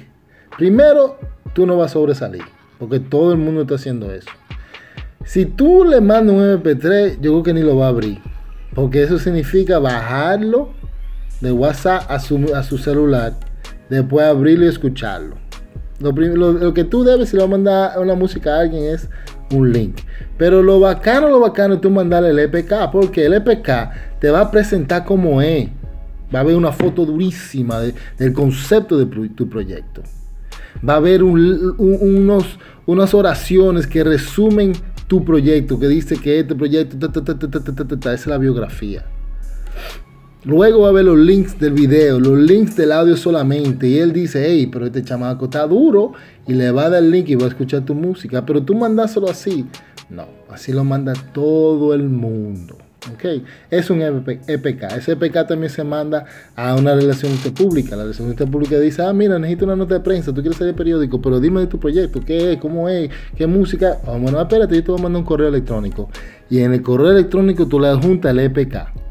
Speaker 1: Primero, tú no vas a sobresalir, porque todo el mundo está haciendo eso. Si tú le mandas un MP3, yo creo que ni lo va a abrir. Porque eso significa bajarlo de WhatsApp a su, celular, después abrirlo y escucharlo. Lo, que tú debes si le vas a mandar una música a alguien es un link. Pero lo bacano, lo bacano es tú mandarle el EPK, porque el EPK te va a presentar como es. Va a haber una foto durísima del concepto de tu proyecto. Va a haber unos, unas oraciones que resumen tu proyecto, que dice que este proyecto, esa es la biografía. Luego va a ver los links del video, los links del audio solamente. Y él dice, hey, pero este chamaco está duro. Y le va a dar el link y va a escuchar tu música. Pero tú mandáselo así. No, así lo manda todo el mundo. ¿ok? Es un EPK. Ese EPK también se manda a una relación pública. La relación pública dice, ah, mira, necesito una nota de prensa, tú quieres salir periódico, pero dime de tu proyecto, qué es, cómo es, qué música. Ah, bueno, espérate, yo te voy a mandar un correo electrónico. Y en el correo electrónico tú le adjuntas el EPK.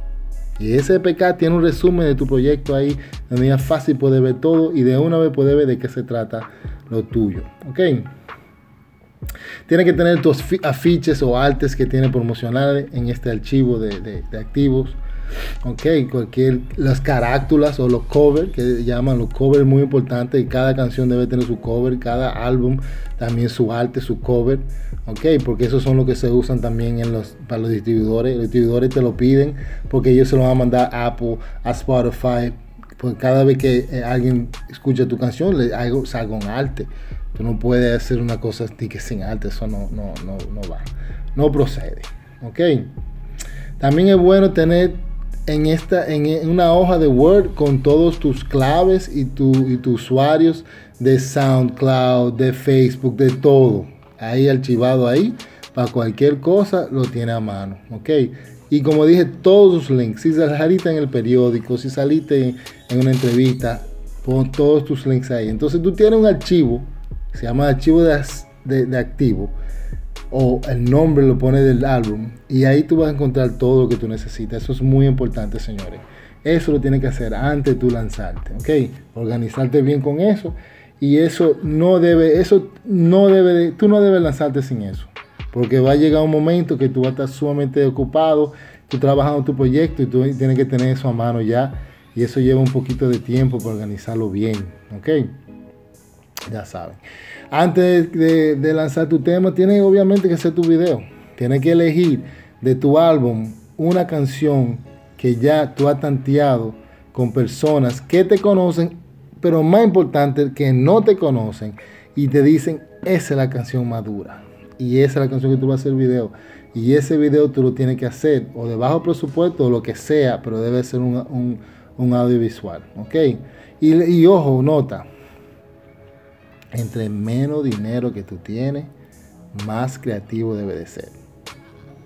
Speaker 1: Y ese EPK tiene un resumen de tu proyecto ahí, donde ya fácil puede ver todo y de una vez puede ver de qué se trata lo tuyo. ¿Ok? Tiene que tener tus afiches o artes que tiene promocionales en este archivo de, activos. Ok, cualquier, las carátulas o los covers, que llaman los covers muy importantes, y cada canción debe tener su cover, cada álbum también su arte, su cover. ¿ok? Porque esos son los que se usan también en los, para los distribuidores. Los distribuidores te lo piden porque ellos se lo van a mandar a Apple, a Spotify. Pues cada vez que eh, alguien escucha tu canción, le salga un arte. Tú no puedes hacer una cosa que sin arte, eso no, no, no, no va. No procede, ¿ok? También es bueno tener en, esta, en una hoja de Word con todos tus claves y, tu, y tus usuarios de SoundCloud, de Facebook, de todo ahí archivado ahí. Para cualquier cosa lo tiene a mano. ¿Ok? Y como dije, todos los links. Si saliste en el periódico, si saliste en una entrevista, pon todos tus links ahí. Entonces tú tienes un archivo, se llama archivo de, de, activo, o el nombre lo pone del álbum, y ahí tú vas a encontrar todo lo que tú necesitas. Eso es muy importante, señores. Eso lo tienes que hacer antes de tú lanzarte, ¿ok? Organizarte bien con eso y eso no debe, eso no debe, tú no debes lanzarte sin eso. Porque va a llegar un momento que tú vas a estar sumamente ocupado, tú trabajando tu proyecto y tú tienes que tener eso a mano ya. Y eso lleva un poquito de tiempo para organizarlo bien. ¿Ok? Ya saben. Antes de, lanzar tu tema, tienes obviamente que hacer tu video. Tienes que elegir de tu álbum una canción que ya tú has tanteado con personas que te conocen, pero más importante, que no te conocen y te dicen, esa es la canción madura. Y esa es la canción que tú vas a hacer el video. Y ese video tú lo tienes que hacer o de bajo presupuesto o lo que sea, pero debe ser un, audiovisual. ¿Ok? Y, y ojo, nota. Entre menos dinero que tú tienes, más creativo debe de ser.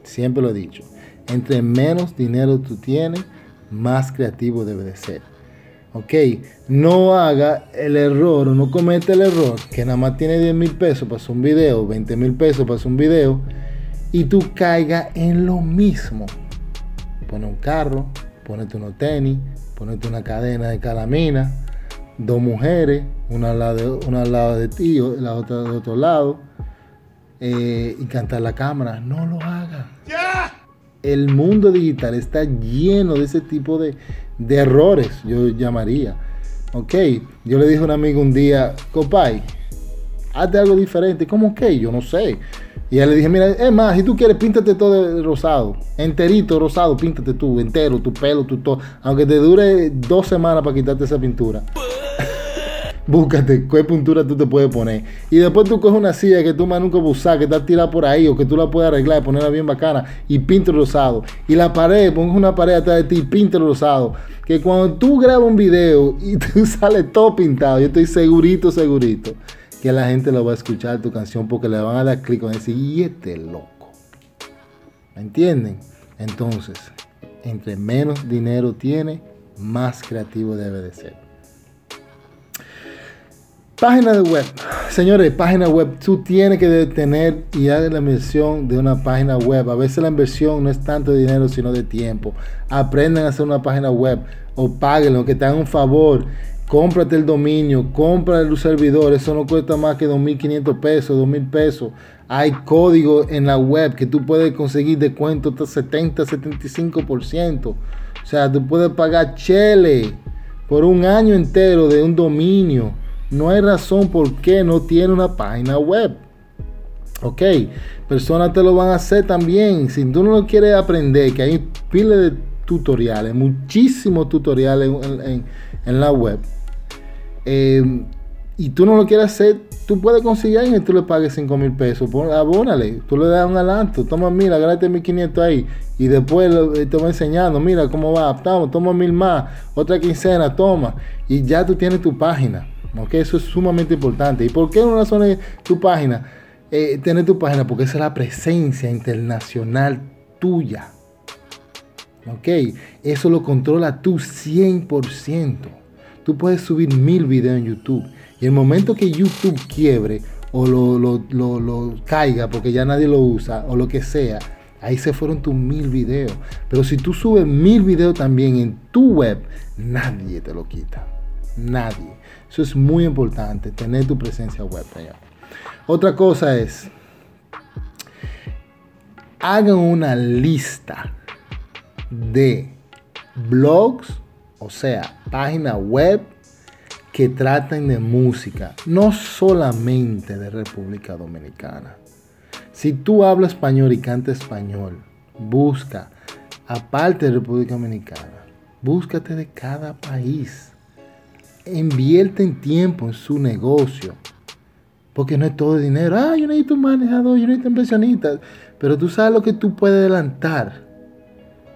Speaker 1: Siempre lo he dicho. Entre menos dinero tú tienes, más creativo debe de ser. Ok, no haga el error o no comete el error que nada más tiene 10 mil pesos para hacer un video, 20 mil pesos para hacer un video y tú caiga en lo mismo. Pone un carro, ponete unos tenis, ponete una cadena de calamina, dos mujeres, una al lado de, una al lado de ti, la otra de otro lado, eh, y cantar la cámara. No lo haga. El mundo digital está lleno de ese tipo de, de errores, yo llamaría. Ok, yo le dije a un amigo un día, copay, hazte algo diferente. ¿Cómo que? Yo no sé. Y ya le dije, mira, es más, si tú quieres, píntate todo de rosado. Enterito, rosado, píntate tú, entero, tu pelo, tu todo. Aunque te dure dos semanas para quitarte esa pintura. Búscate qué pintura tú te puedes poner. Y después tú coges una silla que tú más nunca usar, que está tirada por ahí, o que tú la puedes arreglar y ponerla bien bacana, y pinta rosado. Y la pared, pongas una pared atrás de ti y pinta rosado. Que cuando tú grabas un video y tú sales todo pintado, yo estoy segurito, segurito que la gente lo va a escuchar tu canción porque le van a dar clic y decir, y este loco. ¿Me entienden? Entonces, entre menos dinero tiene, más creativo debe de ser. Página de web. Señores, página web. Tú tienes que tener y dar la inversión de una página web. A veces la inversión no es tanto de dinero, sino de tiempo. Aprendan a hacer una página web o páguenlo, que te hagan un favor cómprate el dominio, compra el servidor, eso no cuesta más que 2.500 pesos, 2.000 pesos. Hay código en la web que tú puedes conseguir descuento hasta 70, 75%. O sea, tú puedes pagar chele por un año entero de un dominio. No hay razón por qué no tiene una página web. Ok, personas te lo van a hacer también. Si tú no lo quieres aprender, que hay piles de tutoriales, muchísimos tutoriales en la web eh, y tú no lo quieres hacer, tú puedes conseguir y tú le pagues 5 mil pesos. Abónale, tú le das un adelanto, toma mil, agárrate 1500 ahí. Y después eh, te va enseñando, mira cómo va, toma, toma mil más, otra quincena, toma. Y ya tú tienes tu página. ¿ok? Eso es sumamente importante. ¿Y por qué una razón es tu página? Eh, tener tu página porque es la presencia internacional tuya. ¿Ok? Eso lo controla tú 100%. Tú puedes subir mil videos en YouTube. Y el momento que YouTube quiebre o lo, caiga porque ya nadie lo usa o lo que sea, ahí se fueron tus mil videos. Pero si tú subes mil videos también en tu web, nadie te lo quita. Nadie. Eso es muy importante, tener tu presencia web. Otra cosa es, hagan una lista de blogs o sea, páginas web que traten de música, no solamente de República Dominicana. Si tú hablas español y canta español, busca, aparte de República Dominicana, búscate de cada país. Invierte en tiempo en su negocio. Porque no es todo dinero. Ah, yo necesito un manejador, yo necesito inversionistas. Pero tú sabes lo que tú puedes adelantar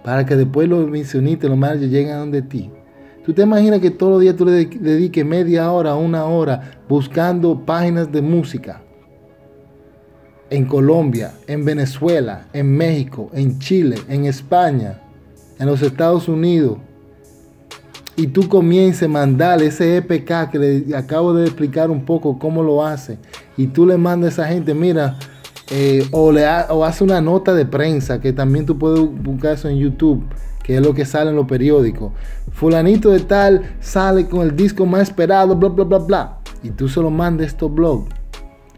Speaker 1: para que después los misionistas, los managers lleguen a donde ti. ¿Tú te imaginas que todos los días tú le dediques media hora, una hora buscando páginas de música? En Colombia, en Venezuela, en México, en Chile, en España, en los Estados Unidos. Y tú comiences a mandarle ese EPK que le acabo de explicar un poco cómo lo hace. Y tú le mandas a esa gente, mira, eh, o, le o hace una nota de prensa, que también tú puedes buscar eso en YouTube, que es lo que sale en los periódicos. Fulanito de tal sale con el disco más esperado, bla, bla, bla, bla. Y tú se lo mandas a estos blogs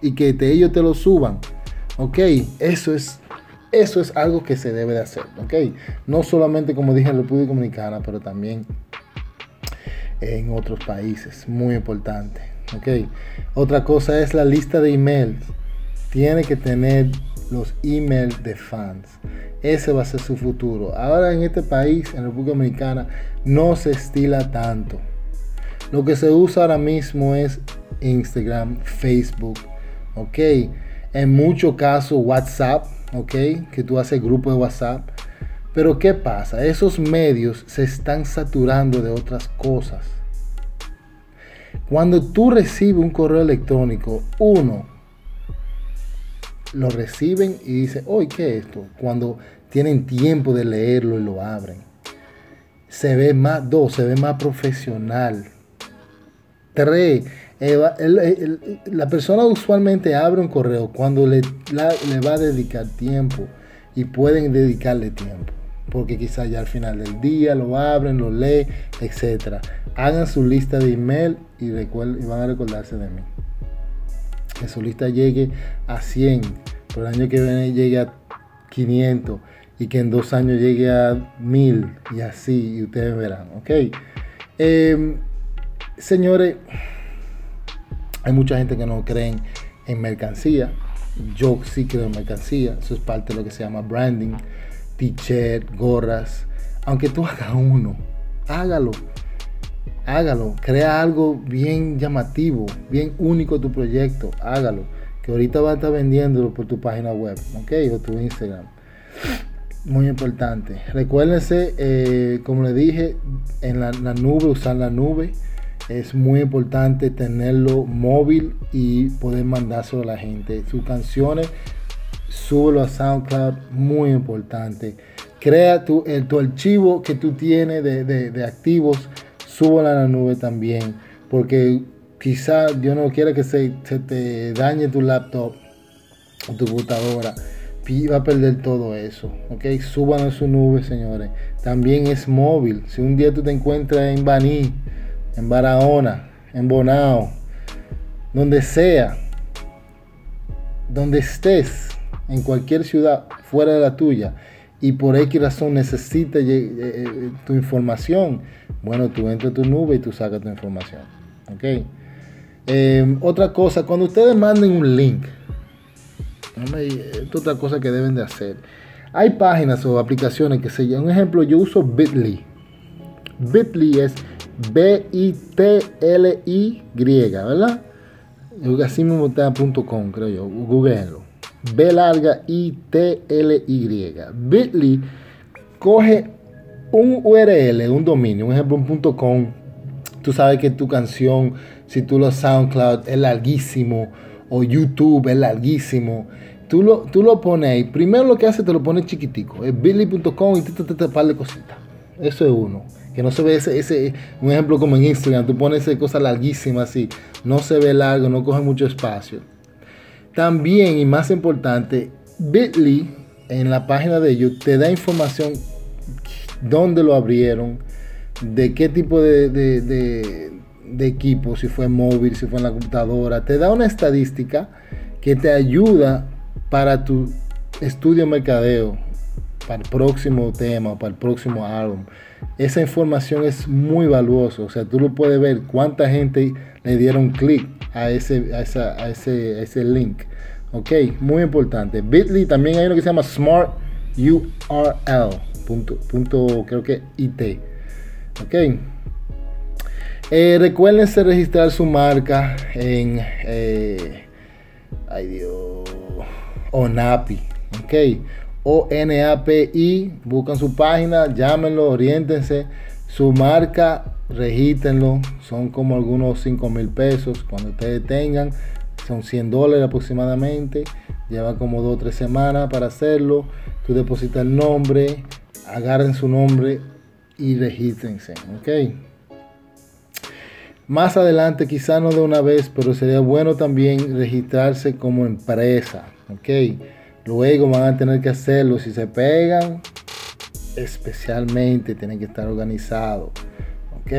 Speaker 1: y que ellos te lo suban. Ok, eso es, eso es algo que se debe de hacer. Ok, no solamente como dije en República Dominicana, pero también en otros países. Muy importante. Ok. Otra cosa es la lista de emails. Tiene que tener los emails de fans. Ese va a ser su futuro. Ahora en este país, en República Dominicana, no se estila tanto. Lo que se usa ahora mismo es Instagram, Facebook, ok. En muchos casos WhatsApp, ok, que tú haces grupo de WhatsApp. Pero ¿qué pasa? Esos medios se están saturando de otras cosas. Cuando tú recibes un correo electrónico, uno lo reciben y dice, hoy ¿qué es esto? Cuando tienen tiempo de leerlo y lo abren. Se ve más, dos, se ve más profesional. Tres, la persona usualmente abre un correo cuando le, le va a dedicar tiempo y pueden dedicarle tiempo. Porque quizás ya al final del día lo abren, lo leen, etc. Hagan su lista de email y, y van a recordarse de mí. Que su lista llegue a 100, por el año que viene llegue a 500 y que en dos años llegue a 1000 y así, y ustedes verán, ¿ok? Em, señores, hay mucha gente que no creen en mercancía. Yo sí creo en mercancía. Eso es parte de lo que se llama branding. T-shirt, gorras. Aunque tú hagas uno, hágalo. Hágalo. Crea algo bien llamativo, bien único tu proyecto. Hágalo. Que ahorita va a estar vendiéndolo por tu página web, ¿ok? O tu Instagram. Muy importante. Recuérdense, eh, como le dije, en la, nube, usar la nube es muy importante tenerlo móvil y poder mandárselo a la gente. Sus canciones, súbelo a SoundCloud, muy importante. Crea tu, el, tu archivo que tú tienes de, de, activos, súbelo a la nube también, porque quizá Dios no quiera que se, se te dañe tu laptop o tu computadora y va a perder todo eso. Ok, suban a su nube, señores. También es móvil. Si un día tú te encuentras en Baní, en Barahona, en Bonao, donde sea, donde estés, en cualquier ciudad fuera de la tuya, y por X razón necesitas eh, eh, tu información, bueno, tú entras a tu nube y tú sacas tu información. ¿Ok? Em, otra cosa, cuando ustedes manden un link, es otra cosa que deben de hacer. Hay páginas o aplicaciones que se llaman, un ejemplo, yo uso Bitly. Bitly es B-I-T-L-Y, ¿verdad? Así mismo está.com, creo yo. Googleenlo. B larga I-T-L-Y. Bitly coge un URL, un dominio, un ejemplo, un. Tú sabes que tu canción, si tú lo SoundCloud, es larguísimo. O YouTube es larguísimo. Tú lo, tú lo pones ahí. Primero lo que hace te lo pone chiquitico. Es bitly.com y te, te, te, par de cositas. Eso es uno que no se ve ese, ese, un ejemplo como en Instagram, tú pones esa cosa larguísima así, no se ve largo, no coge mucho espacio. También, y más importante, Bitly en la página de ellos te da información dónde lo abrieron, de qué tipo de, de equipo, si fue móvil, si fue en la computadora, te da una estadística que te ayuda para tu estudio mercadeo, para el próximo tema, para el próximo álbum esa información es muy valiosa. O sea, tú lo puedes ver cuánta gente le dieron clic a ese, a, ese, ese link. Ok, muy importante. Bitly también hay uno que se llama Smart URL. Punto, punto creo que IT. Ok. Eh, recuérdense registrar su marca en eh, ay Dios, ONAPI. Ok o NAPI, buscan su página, llámenlo, oriéntense, su marca, regítenlo, son como algunos 5 mil pesos. Cuando ustedes tengan, son 100 dólares aproximadamente, lleva como 2 o 3 semanas para hacerlo, tú depositas el nombre, agarren su nombre y regístrense, ok. Más adelante, quizá no de una vez, pero sería bueno también registrarse como empresa, ok Luego van a tener que hacerlo. Si se pegan, especialmente tienen que estar organizados. ¿Ok?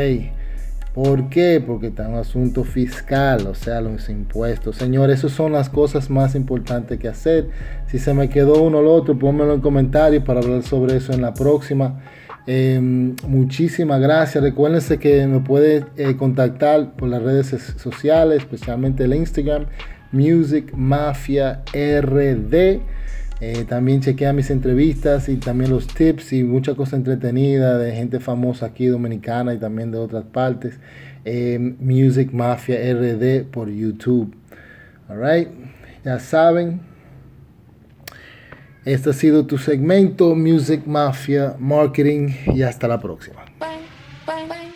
Speaker 1: ¿Por qué? Porque está un asunto fiscal, o sea, los impuestos. Señores, esas son las cosas más importantes que hacer. Si se me quedó uno o lo otro, pónmelo en comentarios para hablar sobre eso en la próxima. Em, muchísimas gracias. Recuérdense que me puede eh, contactar por las redes sociales, especialmente el Instagram, Music Mafia RD. Eh, también chequea mis entrevistas y también los tips y mucha cosa entretenida de gente famosa aquí dominicana y también de otras partes. Em, Music Mafia RD por YouTube. Alright, ya saben. Este ha sido tu segmento Music Mafia Marketing y hasta la próxima. Bye.